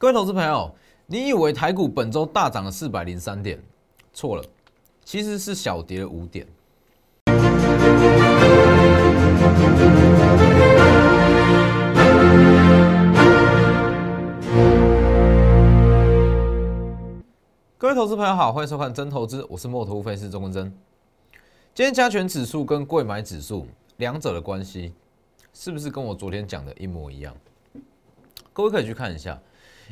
各位投资朋友，你以为台股本周大涨了四百零三点？错了，其实是小跌了五点。各位投资朋友好，欢迎收看真投资，我是墨图分析师钟文真。今天加权指数跟贵买指数两者的关系，是不是跟我昨天讲的一模一样？各位可以去看一下。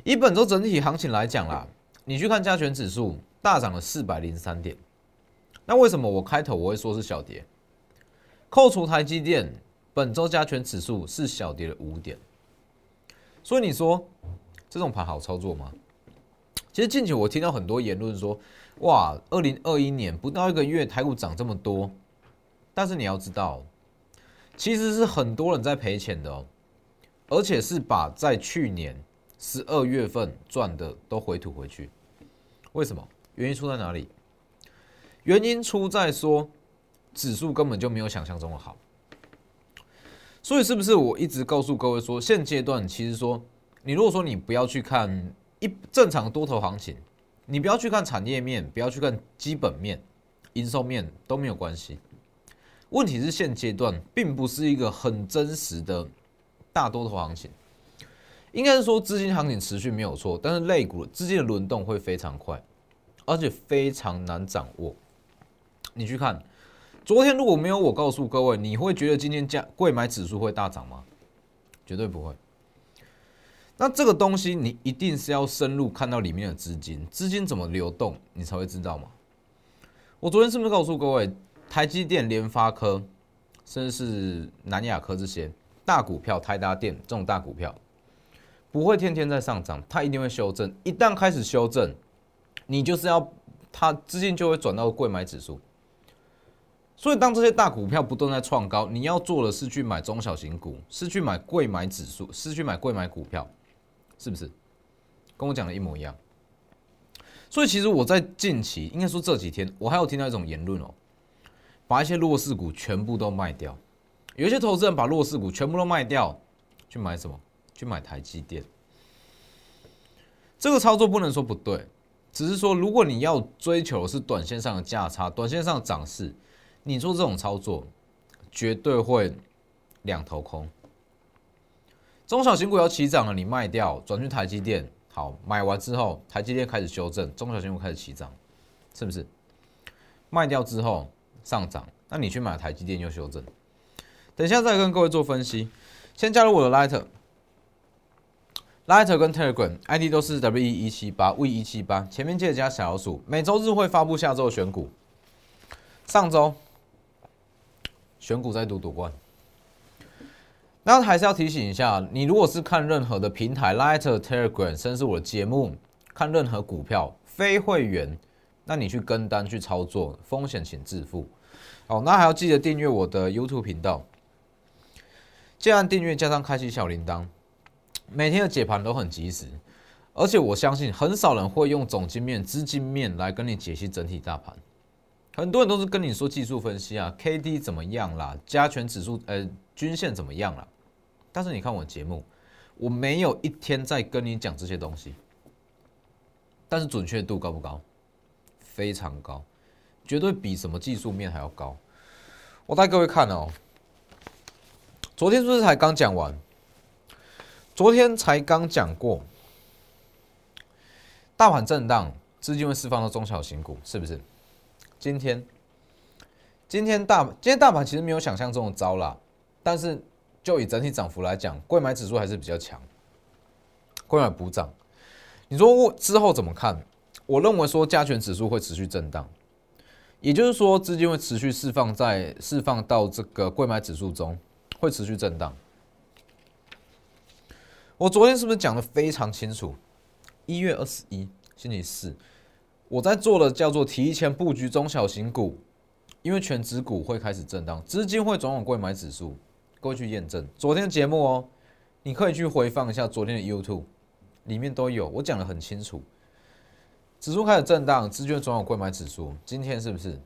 以本周整体行情来讲啦，你去看加权指数大涨了四百零三点，那为什么我开头我会说是小跌？扣除台积电，本周加权指数是小跌了五点，所以你说这种盘好操作吗？其实近期我听到很多言论说，哇，二零二一年不到一个月台股涨这么多，但是你要知道，其实是很多人在赔钱的哦，而且是把在去年。十二月份赚的都回吐回去，为什么？原因出在哪里？原因出在说指数根本就没有想象中的好，所以是不是我一直告诉各位说，现阶段其实说，你如果说你不要去看一正常多头行情，你不要去看产业面，不要去看基本面、营收面都没有关系。问题是现阶段并不是一个很真实的大多头行情。应该是说资金行情持续没有错，但是类股资金的轮动会非常快，而且非常难掌握。你去看，昨天如果没有我告诉各位，你会觉得今天价贵买指数会大涨吗？绝对不会。那这个东西你一定是要深入看到里面的资金，资金怎么流动，你才会知道嘛。我昨天是不是告诉各位，台积电、联发科，甚至是南亚科这些大股票，台达电这种大股票。不会天天在上涨，它一定会修正。一旦开始修正，你就是要它资金就会转到贵买指数。所以当这些大股票不断在创高，你要做的是去买中小型股，是去买贵买指数，是去买贵买股票，是不是？跟我讲的一模一样。所以其实我在近期，应该说这几天，我还有听到一种言论哦，把一些弱势股全部都卖掉。有一些投资人把弱势股全部都卖掉，去买什么？去买台积电，这个操作不能说不对，只是说如果你要追求的是短线上的价差、短线上的涨势，你做这种操作绝对会两头空。中小型股要起涨了，你卖掉转去台积电，好，买完之后台积电开始修正，中小型股开始起涨，是不是？卖掉之后上涨，那你去买台积电又修正。等一下再跟各位做分析，先加入我的 Light。Lighter 跟 Telegram ID 都是 W 一七八 V 一七八，前面记得加小老鼠。每周日会发布下周的选股。上周选股再度夺冠。那还是要提醒一下，你如果是看任何的平台，Lighter、Telegram，甚至我的节目，看任何股票，非会员，那你去跟单去操作，风险请自负。好，那还要记得订阅我的 YouTube 频道，记得按订阅加上开启小铃铛。每天的解盘都很及时，而且我相信很少人会用总金面、资金面来跟你解析整体大盘。很多人都是跟你说技术分析啊，K D 怎么样啦，加权指数呃均线怎么样啦。但是你看我节目，我没有一天在跟你讲这些东西。但是准确度高不高？非常高，绝对比什么技术面还要高。我带各位看哦，昨天是不是才刚讲完？昨天才刚讲过，大盘震荡，资金会释放到中小型股，是不是？今天，今天大今天大盘其实没有想象中的糟啦，但是就以整体涨幅来讲，贵买指数还是比较强，贵买补涨。你说我之后怎么看？我认为说加权指数会持续震荡，也就是说资金会持续释放在释放到这个贵买指数中，会持续震荡。我昨天是不是讲的非常清楚？一月二十一星期四，我在做的叫做提前布局中小型股，因为全指股会开始震荡，资金会转往贵买指数，各位去验证昨天的节目哦，你可以去回放一下昨天的 YouTube，里面都有，我讲的很清楚。指数开始震荡，资金转往贵买指数，今天是不是？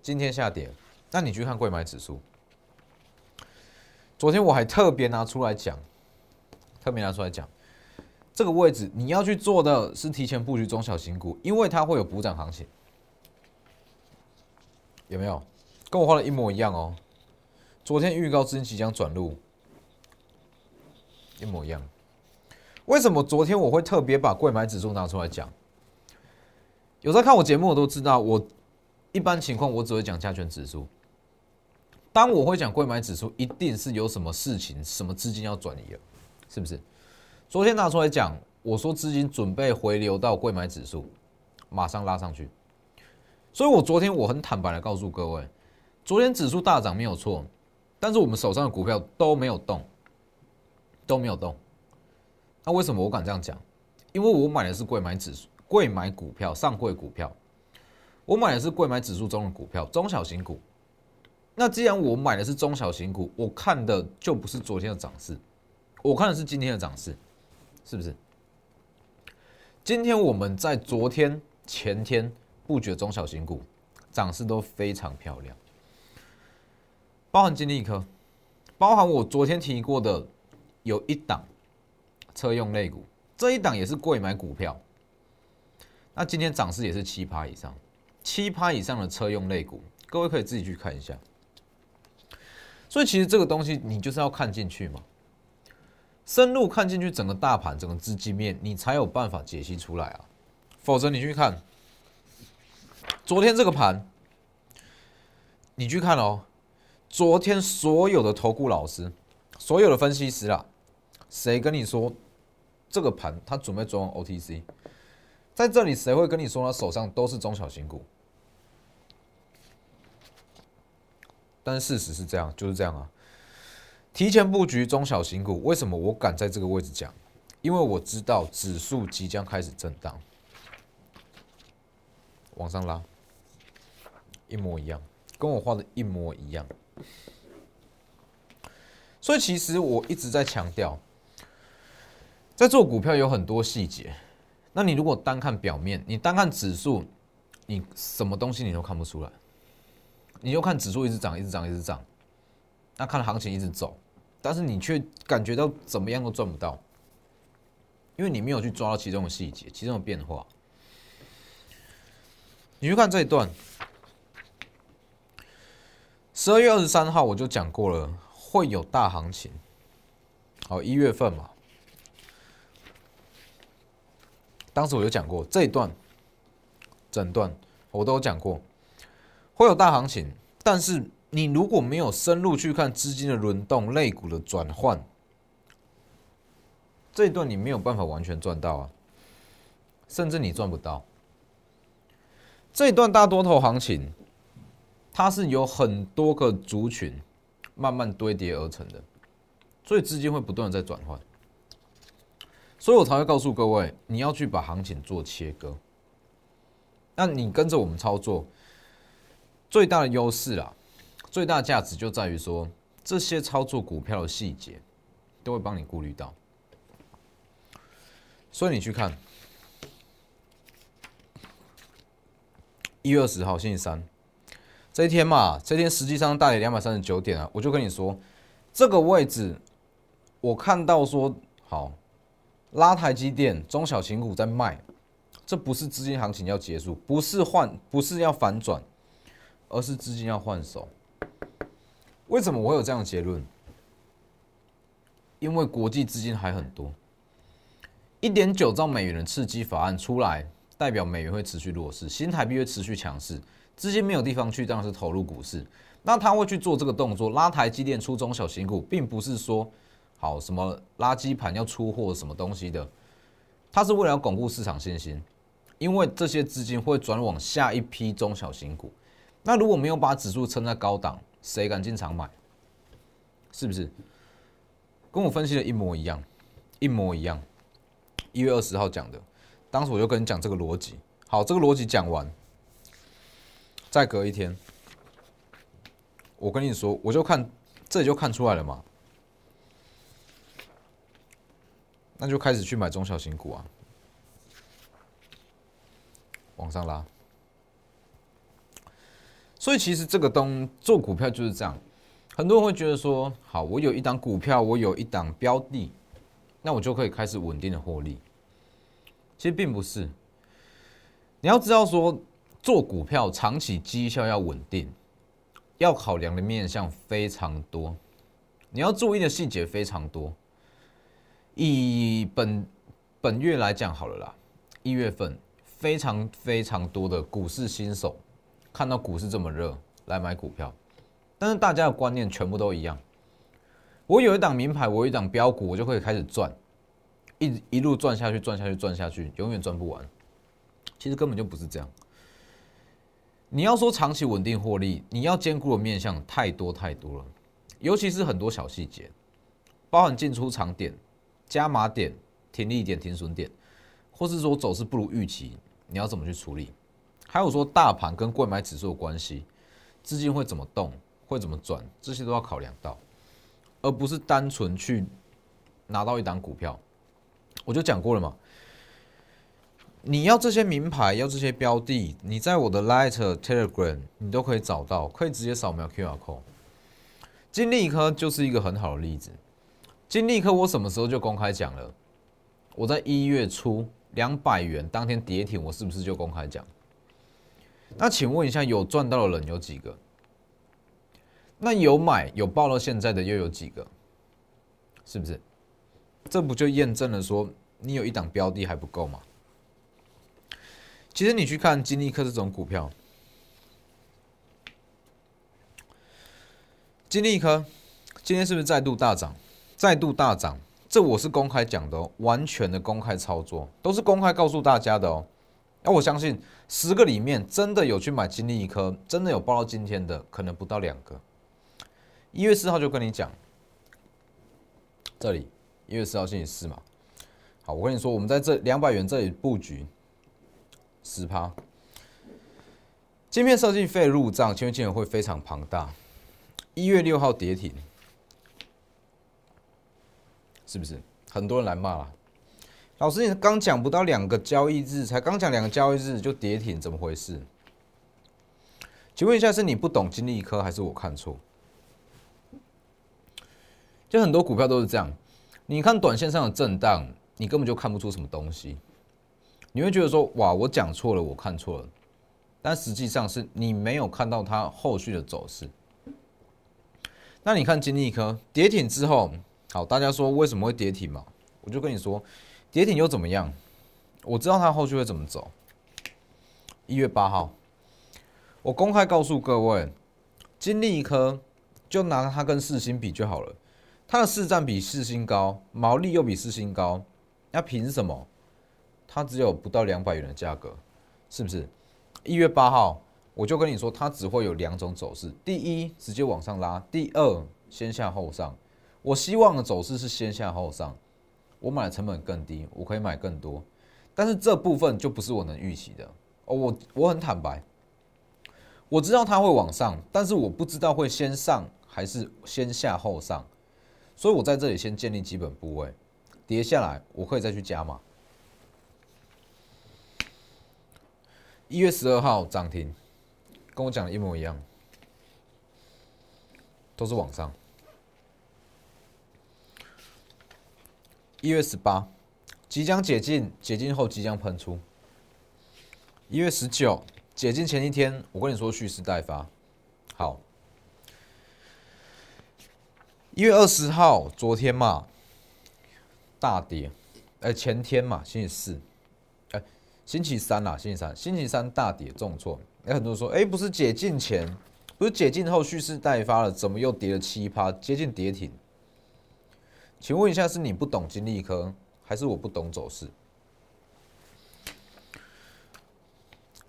今天下跌，那你去看贵买指数，昨天我还特别拿出来讲。特别拿出来讲，这个位置你要去做的是提前布局中小型股，因为它会有补涨行情，有没有？跟我画的一模一样哦。昨天预告资金即将转入，一模一样。为什么昨天我会特别把贵买指数拿出来讲？有在看我节目的都知道，我一般情况我只会讲加权指数。当我会讲贵买指数，一定是有什么事情、什么资金要转移了，是不是？昨天拿出来讲，我说资金准备回流到贵买指数，马上拉上去。所以我昨天我很坦白的告诉各位，昨天指数大涨没有错，但是我们手上的股票都没有动，都没有动。那为什么我敢这样讲？因为我买的是贵买指数、贵买股票、上柜股票，我买的是贵买指数中的股票，中小型股。那既然我买的是中小型股，我看的就不是昨天的涨势，我看的是今天的涨势。是不是？今天我们在昨天、前天布局的中小型股，涨势都非常漂亮，包含金立科，包含我昨天提过的有一档车用类股，这一档也是贵买股票。那今天涨势也是七趴以上，七趴以上的车用类股，各位可以自己去看一下。所以其实这个东西你就是要看进去嘛。深入看进去整个大盘、整个资金面，你才有办法解析出来啊！否则你去看昨天这个盘，你去看哦，昨天所有的投顾老师、所有的分析师啊，谁跟你说这个盘他准备转往 OTC？在这里谁会跟你说他手上都是中小型股？但事实是这样，就是这样啊。提前布局中小型股，为什么我敢在这个位置讲？因为我知道指数即将开始震荡，往上拉，一模一样，跟我画的一模一样。所以其实我一直在强调，在做股票有很多细节。那你如果单看表面，你单看指数，你什么东西你都看不出来。你就看指数一直涨，一直涨，一直涨，那看行情一直走。但是你却感觉到怎么样都赚不到，因为你没有去抓到其中的细节、其中的变化。你去看这一段，十二月二十三号我就讲过了，会有大行情。好，一月份嘛，当时我就讲过这一段，整段我都有讲过，会有大行情，但是。你如果没有深入去看资金的轮动、类股的转换，这一段你没有办法完全赚到啊，甚至你赚不到。这一段大多头行情，它是有很多个族群慢慢堆叠而成的，所以资金会不断的在转换，所以我才会告诉各位，你要去把行情做切割。那你跟着我们操作，最大的优势啊。最大价值就在于说，这些操作股票的细节都会帮你顾虑到，所以你去看一月二十号星期三这一天嘛，这天实际上大跌两百三十九点啊，我就跟你说，这个位置我看到说好拉台积电中小型股在卖，这不是资金行情要结束，不是换，不是要反转，而是资金要换手。为什么我有这样的结论？因为国际资金还很多，一点九兆美元的刺激法案出来，代表美元会持续弱势，新台币会持续强势，资金没有地方去，当然是投入股市。那他会去做这个动作，拉台积电出中小型股，并不是说好什么垃圾盘要出货什么东西的，他是为了要巩固市场信心，因为这些资金会转往下一批中小型股。那如果没有把指数撑在高档，谁敢进场买？是不是？跟我分析的一模一样，一模一样。一月二十号讲的，当时我就跟你讲这个逻辑。好，这个逻辑讲完，再隔一天，我跟你说，我就看这里就看出来了嘛。那就开始去买中小型股啊，往上拉。所以其实这个东做股票就是这样，很多人会觉得说，好，我有一档股票，我有一档标的，那我就可以开始稳定的获利。其实并不是。你要知道说，做股票长期绩效要稳定，要考量的面向非常多，你要注意的细节非常多。以本本月来讲好了啦，一月份非常非常多的股市新手看到股市这么热来买股票，但是大家的观念全部都一样。我有一档名牌，我有一档标股，我就可以开始赚，一一路赚下去，赚下去，赚下去，永远赚不完。其实根本就不是这样。你要说长期稳定获利，你要兼顾的面向太多太多了，尤其是很多小细节，包含进出场点。加码点、停利点、停损点，或是说走势不如预期，你要怎么去处理？还有说大盘跟贵买指数的关系，资金会怎么动，会怎么转，这些都要考量到，而不是单纯去拿到一档股票。我就讲过了嘛，你要这些名牌，要这些标的，你在我的 Light Telegram 你都可以找到，可以直接扫描 QR code。金利科就是一个很好的例子。金利科我什么时候就公开讲了？我在一月初两百元当天跌停，我是不是就公开讲？那请问一下，有赚到的人有几个？那有买有报到现在的又有几个？是不是？这不就验证了说你有一档标的还不够吗？其实你去看金利科这种股票，金利科今天是不是再度大涨？再度大涨，这我是公开讲的哦，完全的公开操作，都是公开告诉大家的哦。那我相信十个里面真的有去买金利一颗，真的有报到今天的，可能不到两个。一月四号就跟你讲，这里一月四号星期四嘛。好，我跟你说，我们在这两百元这里布局十趴，晶片设计费入账，因为金额会非常庞大。一月六号跌停。是不是很多人来骂了？老师，你刚讲不到两个交易日，才刚讲两个交易日就跌停，怎么回事？请问一下，是你不懂金利科，还是我看错？就很多股票都是这样，你看短线上的震荡，你根本就看不出什么东西，你会觉得说，哇，我讲错了，我看错了，但实际上是你没有看到它后续的走势。那你看金利科跌停之后。好，大家说为什么会跌停嘛？我就跟你说，跌停又怎么样？我知道它后续会怎么走。一月八号，我公开告诉各位，金利科就拿它跟四星比就好了，它的市占比四星高，毛利又比四星高，那凭什么？它只有不到两百元的价格，是不是？一月八号，我就跟你说，它只会有两种走势：第一，直接往上拉；第二，先下后上。我希望的走势是先下后上，我买的成本更低，我可以买更多，但是这部分就不是我能预期的哦。我我很坦白，我知道它会往上，但是我不知道会先上还是先下后上，所以我在这里先建立基本部位，跌下来我可以再去加码。一月十二号涨停，跟我讲的一模一样，都是往上。一月十八，即将解禁，解禁后即将喷出。一月十九，解禁前一天，我跟你说蓄势待发。好，一月二十号，昨天嘛，大跌，哎，前天嘛，星期四，哎，星期三啦，星期三，星期三大跌重挫。有很多人说，哎，不是解禁前，不是解禁后蓄势待发了，怎么又跌了七趴，接近跌停？请问一下，是你不懂金利科，还是我不懂走势？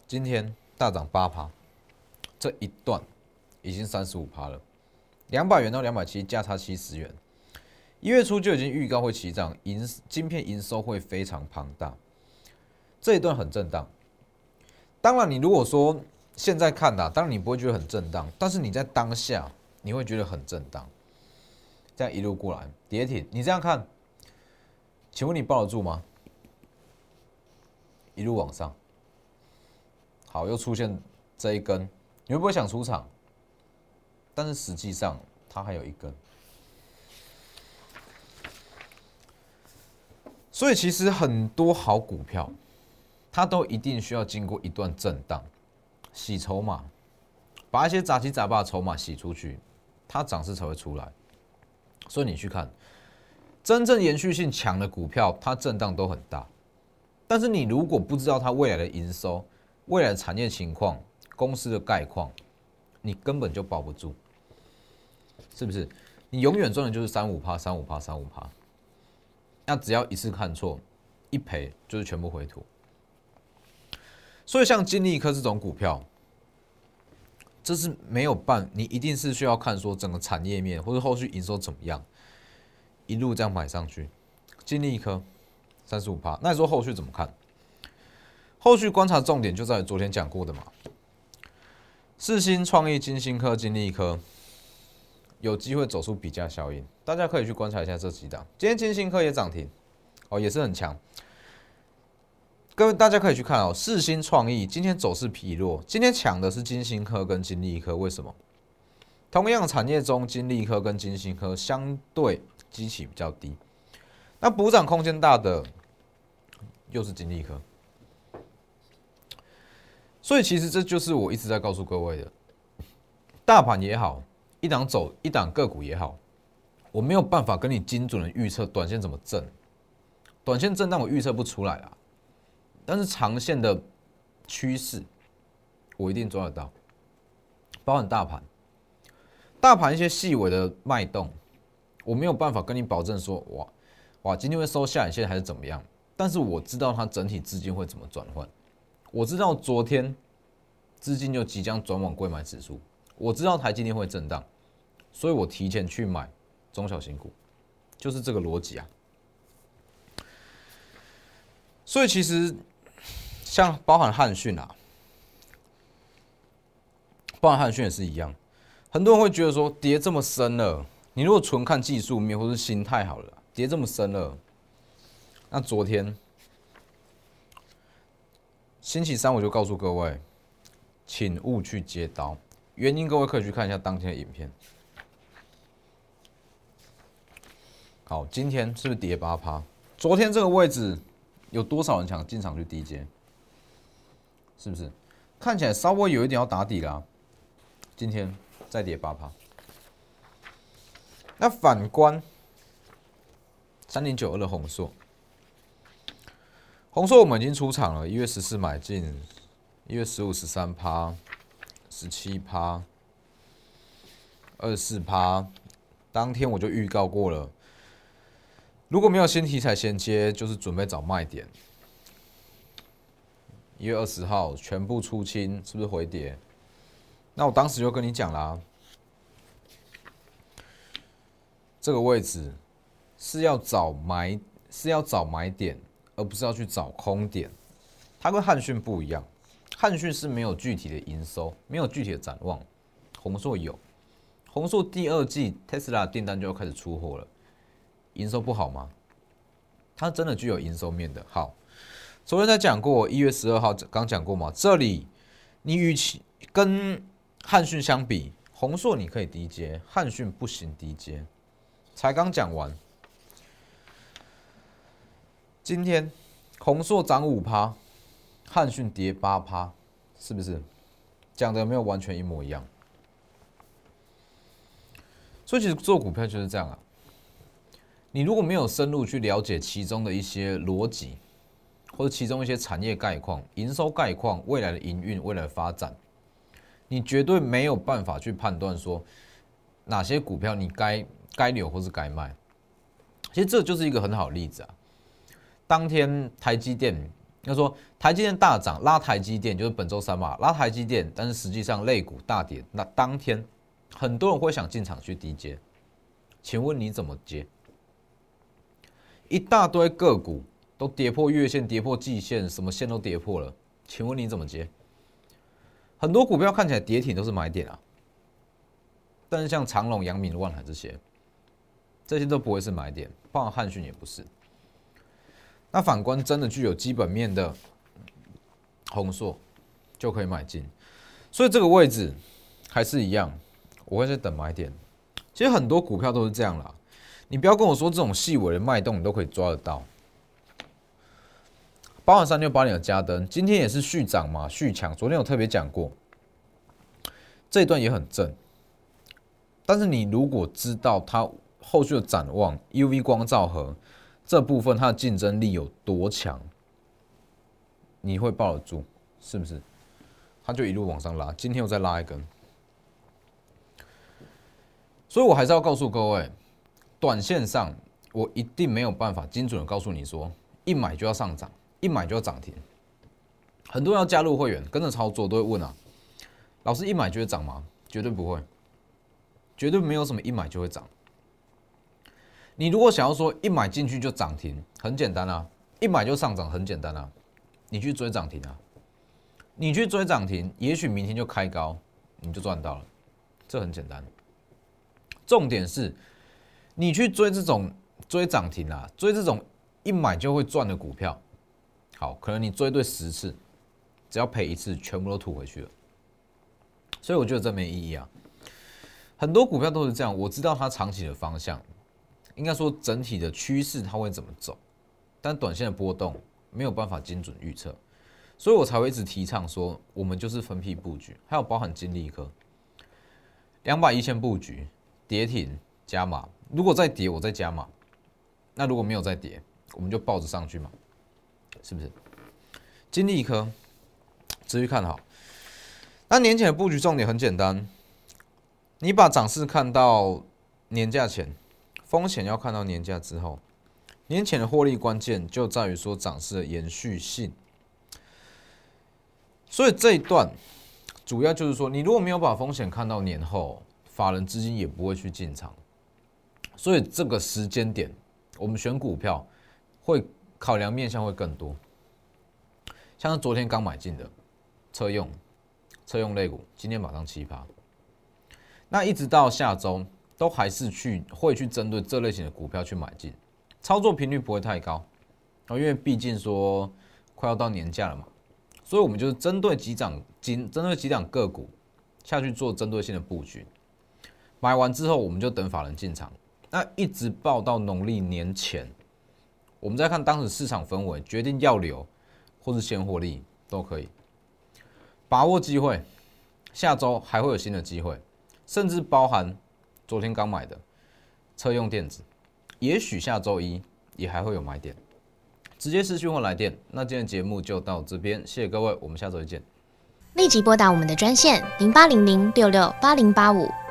今天大涨八趴，这一段已经三十五趴了，两百元到两百七，价差七十元。一月初就已经预告会起涨，营晶片营收会非常庞大。这一段很震荡，当然你如果说现在看呐，当然你不会觉得很震荡，但是你在当下你会觉得很震荡。这样一路过来，跌停，你这样看，请问你抱得住吗？一路往上，好，又出现这一根，你会不会想出场？但是实际上它还有一根，所以其实很多好股票，它都一定需要经过一段震荡，洗筹码，把一些杂七杂八的筹码洗出去，它涨势才会出来。所以你去看，真正延续性强的股票，它震荡都很大。但是你如果不知道它未来的营收、未来的产业情况、公司的概况，你根本就保不住，是不是？你永远赚的就是三五趴、三五趴、三五趴。那只要一次看错，一赔就是全部回吐。所以像金立科这种股票，这是没有办，你一定是需要看说整个产业面或者后续营收怎么样，一路这样买上去。金利科三十五趴，那你说后续怎么看？后续观察重点就在昨天讲过的嘛，四星创意、金星科、金利科。有机会走出比价效应，大家可以去观察一下这几档。今天金星科也涨停，哦，也是很强。各位大家可以去看哦，四星创意今天走势疲弱，今天抢的是金星科跟金利科，为什么？同样产业中，金利科跟金星科相对基期比较低，那补涨空间大的又是金利科。所以其实这就是我一直在告诉各位的，大盘也好。一档走一档个股也好，我没有办法跟你精准的预测短线怎么震，短线震荡我预测不出来啊，但是长线的趋势我一定抓得到，包含大盘，大盘一些细微的脉动，我没有办法跟你保证说哇哇今天会收下影线还是怎么样，但是我知道它整体资金会怎么转换，我知道昨天资金就即将转往贵买指数。我知道台今天会震荡，所以我提前去买中小型股，就是这个逻辑啊。所以其实像包含汉讯啊，包含汉讯也是一样，很多人会觉得说跌这么深了，你如果纯看技术面或是心态好了，跌这么深了，那昨天星期三我就告诉各位，请勿去接刀。原因，各位可以去看一下当天的影片。好，今天是不是跌八趴？昨天这个位置有多少人想进场去低接？是不是？看起来稍微有一点要打底啦。今天再跌八趴。那反观三零九二的红硕，红硕我们已经出场了，一月十四买进，一月十五十三趴。十七趴，二十四趴，当天我就预告过了。如果没有新题材衔接，就是准备找卖点。一月二十号全部出清，是不是回跌？那我当时就跟你讲啦，这个位置是要找买，是要找买点，而不是要去找空点。它跟汉讯不一样。汉讯是没有具体的营收，没有具体的展望。宏硕有，宏硕第二季 Tesla 订单就要开始出货了，营收不好吗？它真的具有营收面的。好，昨天在讲过，一月十二号刚讲过嘛。这里你与其跟汉讯相比，宏硕你可以低阶，汉讯不行低阶。才刚讲完，今天宏硕涨五趴。汉讯跌八趴，是不是讲的没有完全一模一样？所以其实做股票就是这样啊。你如果没有深入去了解其中的一些逻辑，或者其中一些产业概况、营收概况、未来的营运、未来的发展，你绝对没有办法去判断说哪些股票你该该留或是该卖。其实这就是一个很好的例子啊。当天台积电。要说台积电大涨拉台积电就是本周三嘛拉台积电，但是实际上类股大跌，那当天很多人会想进场去低接，请问你怎么接？一大堆个股都跌破月线、跌破季线，什么线都跌破了，请问你怎么接？很多股票看起来跌停都是买点啊，但是像长隆、阳明、万海这些，这些都不会是买点，包括汉讯也不是。那反观真的具有基本面的红硕，就可以买进，所以这个位置还是一样，我会在等买点。其实很多股票都是这样啦，你不要跟我说这种细微的脉动你都可以抓得到，包含三六八零的加登，今天也是续涨嘛，续强。昨天有特别讲过，这一段也很正。但是你如果知道它后续的展望，UV 光照和这部分它的竞争力有多强，你会抱得住，是不是？它就一路往上拉，今天又再拉一根。所以我还是要告诉各位，短线上我一定没有办法精准的告诉你说，一买就要上涨，一买就要涨停。很多人要加入会员跟着操作都会问啊，老师一买就会涨吗？绝对不会。绝对没有什么一买就会涨。你如果想要说一买进去就涨停，很简单啊，一买就上涨，很简单啊，你去追涨停啊，你去追涨停，也许明天就开高，你就赚到了，这很简单。重点是，你去追这种追涨停啊，追这种一买就会赚的股票，好，可能你追对十次，只要赔一次，全部都吐回去了。所以我觉得这没意义啊。很多股票都是这样，我知道它长期的方向，应该说整体的趋势它会怎么走，但短线的波动没有办法精准预测，所以我才会一直提倡说，我们就是分批布局，还有包含金利科，两百一千布局，跌停加码，如果再跌我再加码，那如果没有再跌，我们就抱着上去嘛，是不是？金利科持续看好，那年前的布局重点很简单。你把涨势看到年假前，风险要看到年假之后。年前的获利关键就在于说涨势的延续性。所以这一段主要就是说，你如果没有把风险看到年后，法人资金也不会去进场。所以这个时间点，我们选股票会考量面向会更多。像是昨天刚买进的车用车用类股，今天马上七八。那一直到下周，都还是去会去针对这类型的股票去买进，操作频率不会太高，因为毕竟说快要到年假了嘛，所以我们就是针对几涨金，针对几档个股下去做针对性的布局，买完之后我们就等法人进场，那一直报到农历年前，我们再看当时市场氛围，决定要留或是先获利都可以，把握机会，下周还会有新的机会。甚至包含昨天刚买的车用电子，也许下周一也还会有买点，直接私讯或来电。那今天节目就到这边，谢谢各位，我们下周见。立即拨打我们的专线零八零零六六八零八五